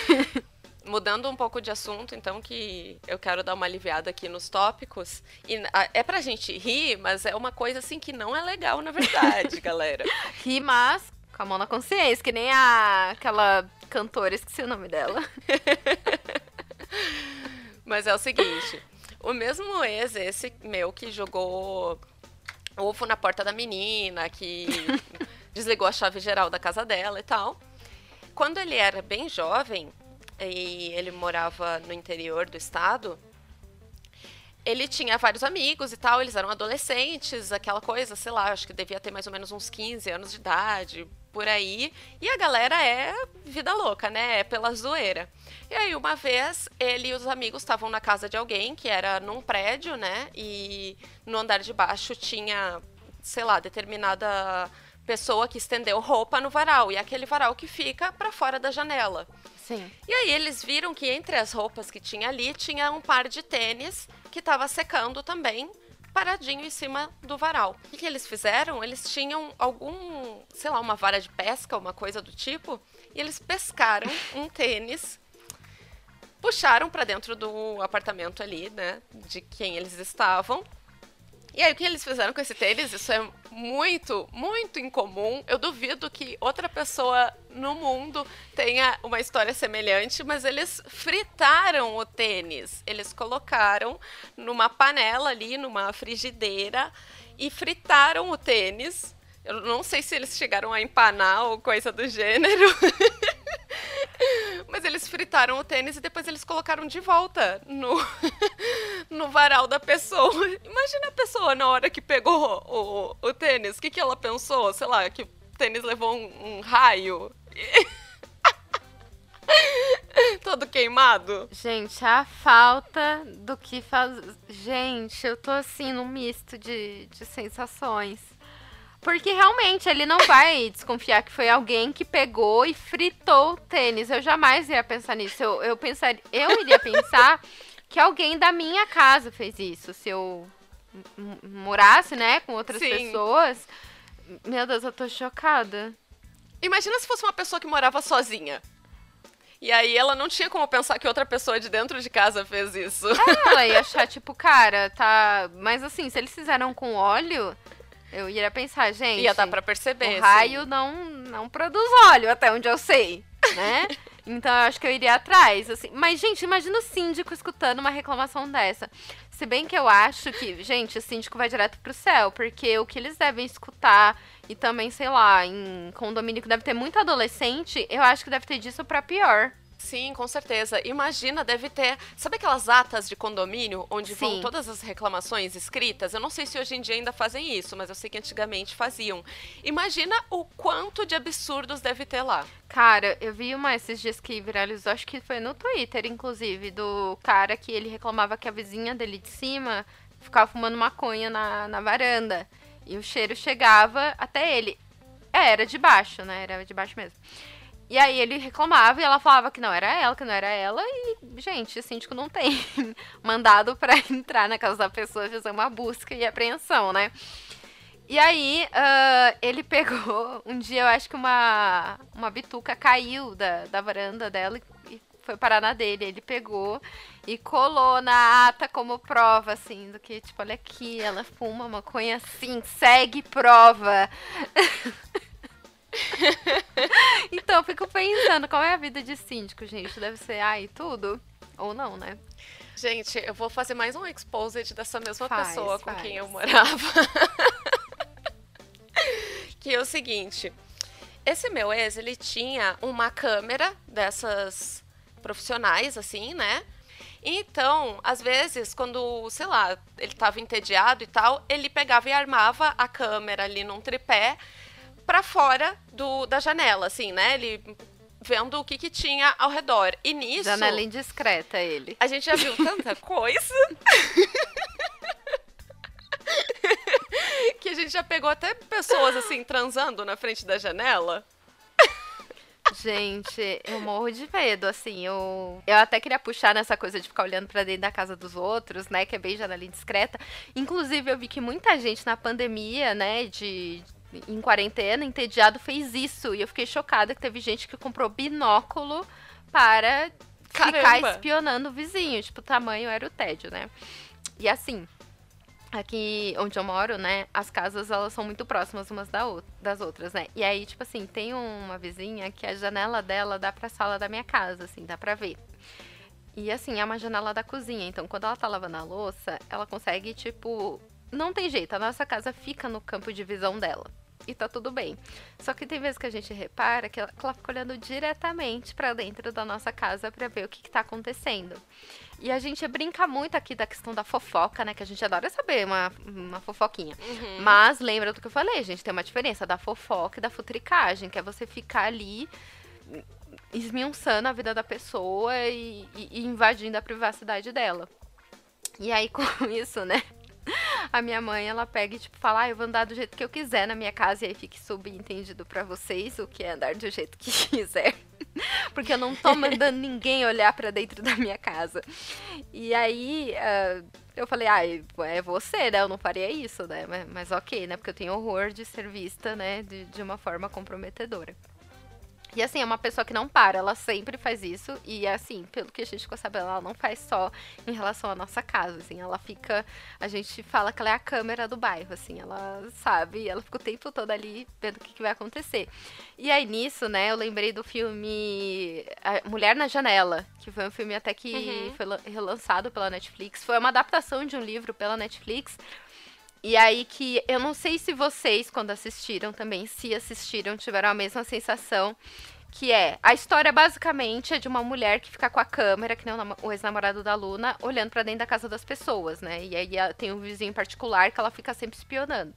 Mudando um pouco de assunto, então, que eu quero dar uma aliviada aqui nos tópicos. E a, é pra gente rir, mas é uma coisa, assim, que não é legal, na verdade, galera. Rir, mas com a mão na consciência, que nem a, aquela cantora, esqueci o nome dela. mas é o seguinte o mesmo ex, esse meu que jogou ovo na porta da menina, que desligou a chave geral da casa dela e tal. Quando ele era bem jovem e ele morava no interior do estado, ele tinha vários amigos e tal, eles eram adolescentes, aquela coisa, sei lá, acho que devia ter mais ou menos uns 15 anos de idade, por aí. E a galera é vida louca, né? É pela zoeira. E aí, uma vez, ele e os amigos estavam na casa de alguém, que era num prédio, né? E no andar de baixo tinha, sei lá, determinada pessoa que estendeu roupa no varal. E é aquele varal que fica para fora da janela. Sim. E aí eles viram que entre as roupas que tinha ali tinha um par de tênis que estava secando também, paradinho em cima do varal. O que, eles fizeram? Eles tinham algum, sei lá, uma vara de pesca, uma coisa do tipo, e eles pescaram um tênis, puxaram para dentro do apartamento ali, né, de quem eles estavam, e aí, o que eles fizeram com esse tênis? Isso é muito, muito incomum. Eu duvido que outra pessoa no mundo tenha uma história semelhante, mas eles fritaram o tênis. Eles colocaram numa panela ali, numa frigideira, e fritaram o tênis. Eu não sei se eles chegaram a empanar ou coisa do gênero. Mas eles fritaram o tênis e depois eles colocaram de volta no, no varal da pessoa. Imagina a pessoa na hora que pegou o, o tênis. O que, que ela pensou? Sei lá, que o tênis levou um, um raio. Todo queimado. Gente, a falta do que faz. Gente, eu tô assim num misto de, de sensações. Porque realmente ele não vai desconfiar que foi alguém que pegou e fritou o tênis. Eu jamais ia pensar nisso. Eu, eu, pensar, eu iria pensar que alguém da minha casa fez isso. Se eu morasse, né, com outras Sim. pessoas. Meu Deus, eu tô chocada. Imagina se fosse uma pessoa que morava sozinha. E aí ela não tinha como pensar que outra pessoa de dentro de casa fez isso. É, ela ia achar, tipo, cara, tá. Mas assim, se eles fizeram com óleo, eu ia pensar, gente. Ia dar pra perceber. O raio não, não produz óleo, até onde eu sei, né? então eu acho que eu iria atrás. Assim. Mas, gente, imagina o síndico escutando uma reclamação dessa. Se bem que eu acho que, gente, o síndico vai direto pro céu, porque o que eles devem escutar, e também, sei lá, em condomínio que deve ter muito adolescente, eu acho que deve ter disso pra pior. Sim, com certeza. Imagina, deve ter. Sabe aquelas atas de condomínio onde Sim. vão todas as reclamações escritas? Eu não sei se hoje em dia ainda fazem isso, mas eu sei que antigamente faziam. Imagina o quanto de absurdos deve ter lá. Cara, eu vi uma esses dias que viralizou, acho que foi no Twitter, inclusive, do cara que ele reclamava que a vizinha dele de cima ficava fumando maconha na, na varanda. E o cheiro chegava até ele. É, era de baixo, né? Era de baixo mesmo. E aí ele reclamava e ela falava que não era ela, que não era ela. E, gente, o síndico não tem mandado para entrar na casa da pessoa fazer uma busca e apreensão, né? E aí, uh, ele pegou. Um dia eu acho que uma, uma bituca caiu da, da varanda dela e foi parar na dele. Ele pegou e colou na ata como prova, assim, do que, tipo, olha aqui, ela fuma maconha assim, segue prova. então, eu fico pensando, qual é a vida de síndico, gente? Deve ser ai tudo? Ou não, né? Gente, eu vou fazer mais um exposed dessa mesma faz, pessoa com faz. quem eu morava. que é o seguinte. Esse meu ex, ele tinha uma câmera dessas profissionais, assim, né? Então, às vezes, quando, sei lá, ele tava entediado e tal, ele pegava e armava a câmera ali num tripé para fora do, da janela, assim, né? Ele vendo o que, que tinha ao redor. E nisso. Janela indiscreta, ele. A gente já viu tanta coisa. que a gente já pegou até pessoas assim transando na frente da janela. Gente, eu morro de medo, assim, eu, eu até queria puxar nessa coisa de ficar olhando para dentro da casa dos outros, né, que é bem janela indiscreta. Inclusive, eu vi que muita gente na pandemia, né, de, em quarentena, entediado, fez isso. E eu fiquei chocada que teve gente que comprou binóculo para Caramba. ficar espionando o vizinho. Tipo, o tamanho era o tédio, né? E assim, aqui onde eu moro, né, as casas elas são muito próximas umas das outras, né? E aí, tipo assim, tem uma vizinha que a janela dela dá pra sala da minha casa, assim, dá pra ver. E assim, é uma janela da cozinha, então quando ela tá lavando a louça, ela consegue, tipo. Não tem jeito, a nossa casa fica no campo de visão dela. E tá tudo bem. Só que tem vezes que a gente repara que ela, que ela fica olhando diretamente para dentro da nossa casa para ver o que, que tá acontecendo. E a gente brinca muito aqui da questão da fofoca, né? Que a gente adora saber uma, uma fofoquinha. Uhum. Mas lembra do que eu falei, gente, tem uma diferença da fofoca e da futricagem, que é você ficar ali esmiuçando a vida da pessoa e, e, e invadindo a privacidade dela. E aí, com isso, né? A minha mãe, ela pega e, tipo, fala, ah, eu vou andar do jeito que eu quiser na minha casa, e aí fique subentendido para vocês o que é andar do jeito que quiser. Porque eu não tô mandando ninguém olhar para dentro da minha casa. E aí, uh, eu falei, ah, é você, né? Eu não faria isso, né? Mas, mas ok, né? Porque eu tenho horror de ser vista, né? De, de uma forma comprometedora. E assim, é uma pessoa que não para, ela sempre faz isso. E assim, pelo que a gente ficou sabendo, ela não faz só em relação à nossa casa, assim, ela fica. A gente fala que ela é a câmera do bairro, assim, ela sabe, ela fica o tempo todo ali vendo o que, que vai acontecer. E aí nisso, né, eu lembrei do filme Mulher na Janela, que foi um filme até que uhum. foi relançado pela Netflix. Foi uma adaptação de um livro pela Netflix. E aí que eu não sei se vocês, quando assistiram também, se assistiram, tiveram a mesma sensação. Que é, a história basicamente é de uma mulher que fica com a câmera, que nem o ex-namorado da Luna, olhando para dentro da casa das pessoas, né? E aí tem um vizinho particular que ela fica sempre espionando.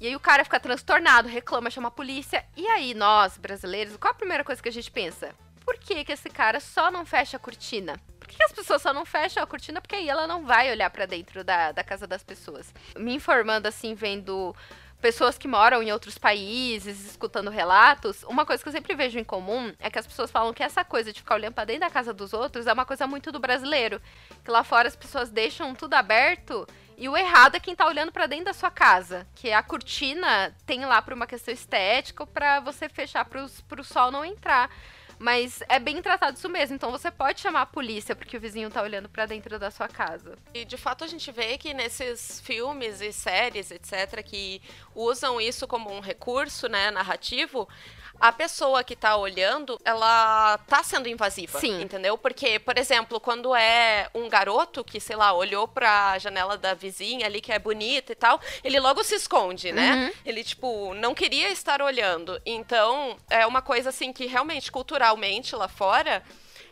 E aí o cara fica transtornado, reclama, chama a polícia. E aí nós, brasileiros, qual a primeira coisa que a gente pensa? Por que, que esse cara só não fecha a cortina? Por que as pessoas só não fecham a cortina? Porque aí ela não vai olhar para dentro da, da casa das pessoas. Me informando, assim, vendo pessoas que moram em outros países, escutando relatos, uma coisa que eu sempre vejo em comum é que as pessoas falam que essa coisa de ficar olhando para dentro da casa dos outros é uma coisa muito do brasileiro. Que lá fora as pessoas deixam tudo aberto e o errado é quem tá olhando para dentro da sua casa, que a cortina tem lá por uma questão estética ou para você fechar para o sol não entrar. Mas é bem tratado isso mesmo. Então você pode chamar a polícia porque o vizinho tá olhando para dentro da sua casa. E de fato a gente vê que nesses filmes e séries, etc., que usam isso como um recurso, né, narrativo, a pessoa que tá olhando, ela tá sendo invasiva. Sim. Entendeu? Porque, por exemplo, quando é um garoto que, sei lá, olhou pra janela da vizinha ali, que é bonita e tal, ele logo se esconde, né? Uhum. Ele, tipo, não queria estar olhando. Então, é uma coisa, assim, que realmente, culturalmente, lá fora,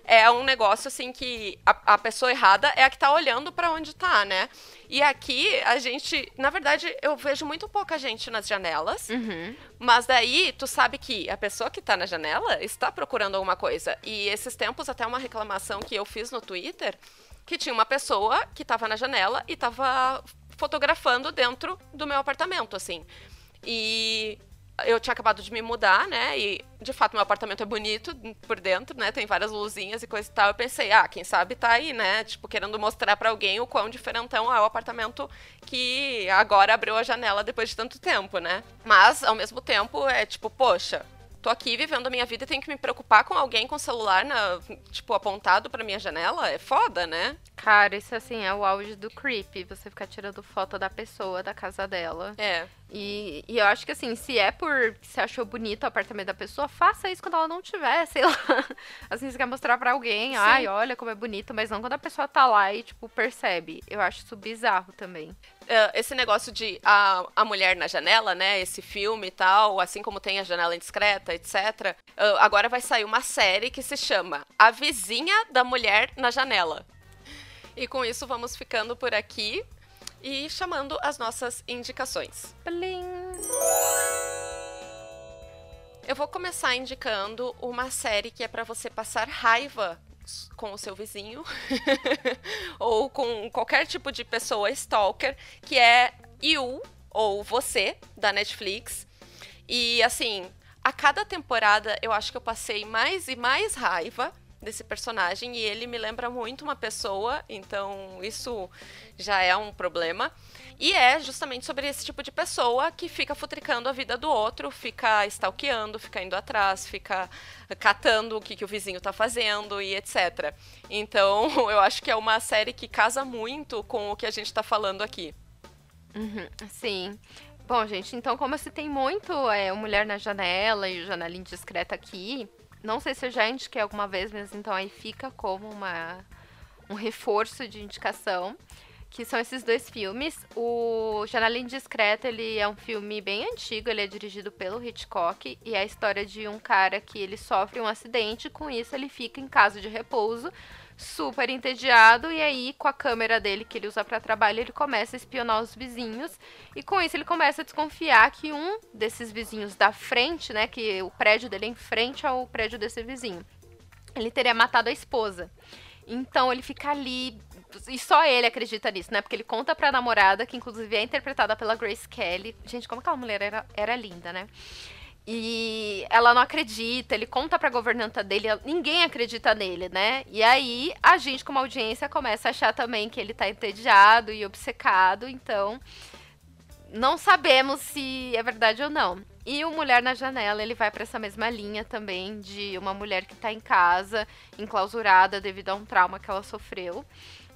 é um negócio assim que a, a pessoa errada é a que tá olhando para onde tá, né? E aqui a gente, na verdade, eu vejo muito pouca gente nas janelas, uhum. mas daí tu sabe que a pessoa que tá na janela está procurando alguma coisa. E esses tempos, até uma reclamação que eu fiz no Twitter, que tinha uma pessoa que tava na janela e tava fotografando dentro do meu apartamento, assim. E eu tinha acabado de me mudar, né? E de fato meu apartamento é bonito por dentro, né? Tem várias luzinhas e coisa e tal. Eu pensei, ah, quem sabe tá aí, né? Tipo, querendo mostrar para alguém o quão diferentão é o apartamento que agora abriu a janela depois de tanto tempo, né? Mas, ao mesmo tempo, é tipo, poxa, tô aqui vivendo a minha vida e tenho que me preocupar com alguém com o celular, na, tipo, apontado pra minha janela? É foda, né? Cara, isso assim é o auge do creep. Você ficar tirando foto da pessoa, da casa dela. É. E, e eu acho que assim, se é por você achou bonito o apartamento da pessoa, faça isso quando ela não tiver, sei lá. Assim, você quer mostrar para alguém, Sim. ai, olha como é bonito, mas não quando a pessoa tá lá e, tipo, percebe. Eu acho isso bizarro também. Uh, esse negócio de a, a mulher na janela, né? Esse filme e tal, assim como tem a janela indiscreta, etc. Uh, agora vai sair uma série que se chama A Vizinha da Mulher na Janela. E com isso vamos ficando por aqui e chamando as nossas indicações. Blim. Eu vou começar indicando uma série que é para você passar raiva com o seu vizinho ou com qualquer tipo de pessoa stalker, que é You ou Você da Netflix. E assim, a cada temporada eu acho que eu passei mais e mais raiva desse personagem e ele me lembra muito uma pessoa, então isso já é um problema. E é justamente sobre esse tipo de pessoa que fica futricando a vida do outro, fica stalkeando, fica indo atrás, fica catando o que, que o vizinho tá fazendo e etc. Então, eu acho que é uma série que casa muito com o que a gente tá falando aqui. Uhum, sim. Bom, gente, então como se tem muito é, Mulher na Janela e Janela Indiscreta aqui, não sei se eu já indiquei alguma vez, mas então aí fica como uma, um reforço de indicação. que são esses dois filmes. O Janela Indiscreta, ele é um filme bem antigo, ele é dirigido pelo Hitchcock e é a história de um cara que ele sofre um acidente, com isso ele fica em casa de repouso, super entediado e aí com a câmera dele que ele usa para trabalho, ele começa a espionar os vizinhos e com isso ele começa a desconfiar que um desses vizinhos da frente, né, que o prédio dele é em frente ao prédio desse vizinho, ele teria matado a esposa. Então ele fica ali e só ele acredita nisso, né? Porque ele conta pra namorada, que inclusive é interpretada pela Grace Kelly. Gente, como aquela mulher era, era linda, né? E ela não acredita, ele conta pra governanta dele, ninguém acredita nele, né? E aí a gente, como audiência, começa a achar também que ele tá entediado e obcecado, então não sabemos se é verdade ou não. E o Mulher na Janela, ele vai para essa mesma linha também de uma mulher que tá em casa, enclausurada devido a um trauma que ela sofreu.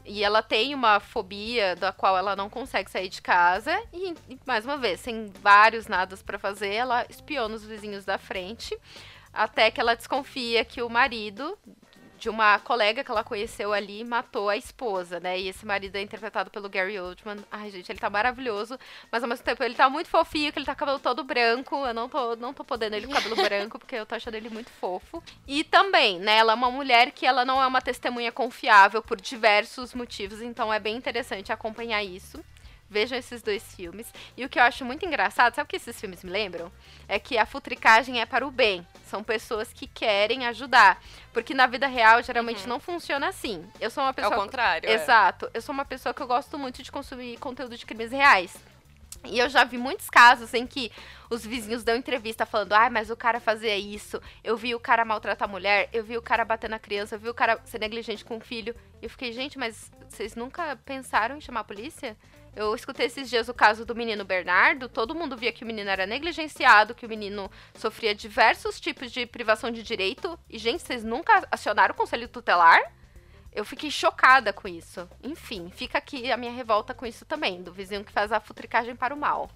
E ela tem uma fobia da qual ela não consegue sair de casa. E, mais uma vez, sem vários nadas para fazer, ela espiona os vizinhos da frente. Até que ela desconfia que o marido de uma colega que ela conheceu ali matou a esposa, né? E esse marido é interpretado pelo Gary Oldman. Ai, gente, ele tá maravilhoso, mas ao mesmo tempo ele tá muito fofinho, que ele tá com o cabelo todo branco. Eu não tô, não tô podendo ele com o cabelo branco, porque eu tô achando ele muito fofo. E também, né, ela é uma mulher que ela não é uma testemunha confiável por diversos motivos, então é bem interessante acompanhar isso. Vejam esses dois filmes. E o que eu acho muito engraçado, sabe o que esses filmes me lembram? É que a futricagem é para o bem. São pessoas que querem ajudar. Porque na vida real, geralmente, uhum. não funciona assim. Eu sou uma pessoa. É o contrário. Exato. É. Eu sou uma pessoa que eu gosto muito de consumir conteúdo de crimes reais. E eu já vi muitos casos em que os vizinhos dão entrevista falando: ah, mas o cara fazia isso, eu vi o cara maltratar a mulher, eu vi o cara bater na criança, eu vi o cara ser negligente com o filho. E eu fiquei, gente, mas vocês nunca pensaram em chamar a polícia? Eu escutei esses dias o caso do menino Bernardo. Todo mundo via que o menino era negligenciado, que o menino sofria diversos tipos de privação de direito. E, gente, vocês nunca acionaram o conselho tutelar? Eu fiquei chocada com isso. Enfim, fica aqui a minha revolta com isso também, do vizinho que faz a futricagem para o mal.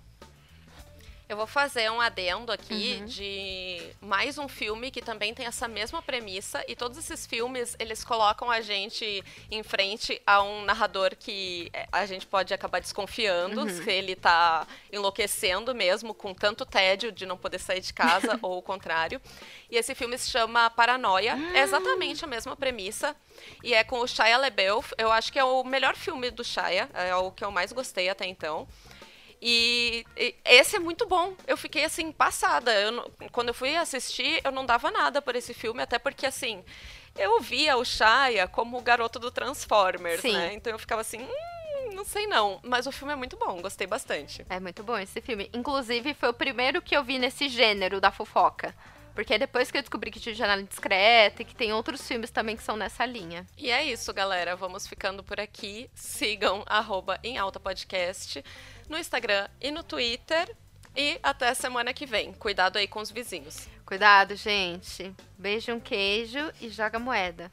Eu vou fazer um adendo aqui uhum. de mais um filme que também tem essa mesma premissa e todos esses filmes eles colocam a gente em frente a um narrador que é, a gente pode acabar desconfiando uhum. se ele tá enlouquecendo mesmo com tanto tédio de não poder sair de casa ou o contrário. E esse filme se chama Paranoia, é exatamente a mesma premissa e é com o Shia LaBeouf. Eu acho que é o melhor filme do Shia, é o que eu mais gostei até então. E, e, esse é muito bom. Eu fiquei assim, passada. Eu, quando eu fui assistir, eu não dava nada por esse filme, até porque assim, eu via o Shia como o garoto do Transformers, Sim. né? Então eu ficava assim. Hum, não sei não, mas o filme é muito bom, gostei bastante. É muito bom esse filme. Inclusive, foi o primeiro que eu vi nesse gênero da fofoca. Porque é depois que eu descobri que tinha Janela Discreta e que tem outros filmes também que são nessa linha. E é isso, galera. Vamos ficando por aqui. Sigam arroba em alta podcast no Instagram e no Twitter. E até semana que vem. Cuidado aí com os vizinhos. Cuidado, gente. Beijo, um queijo e joga moeda.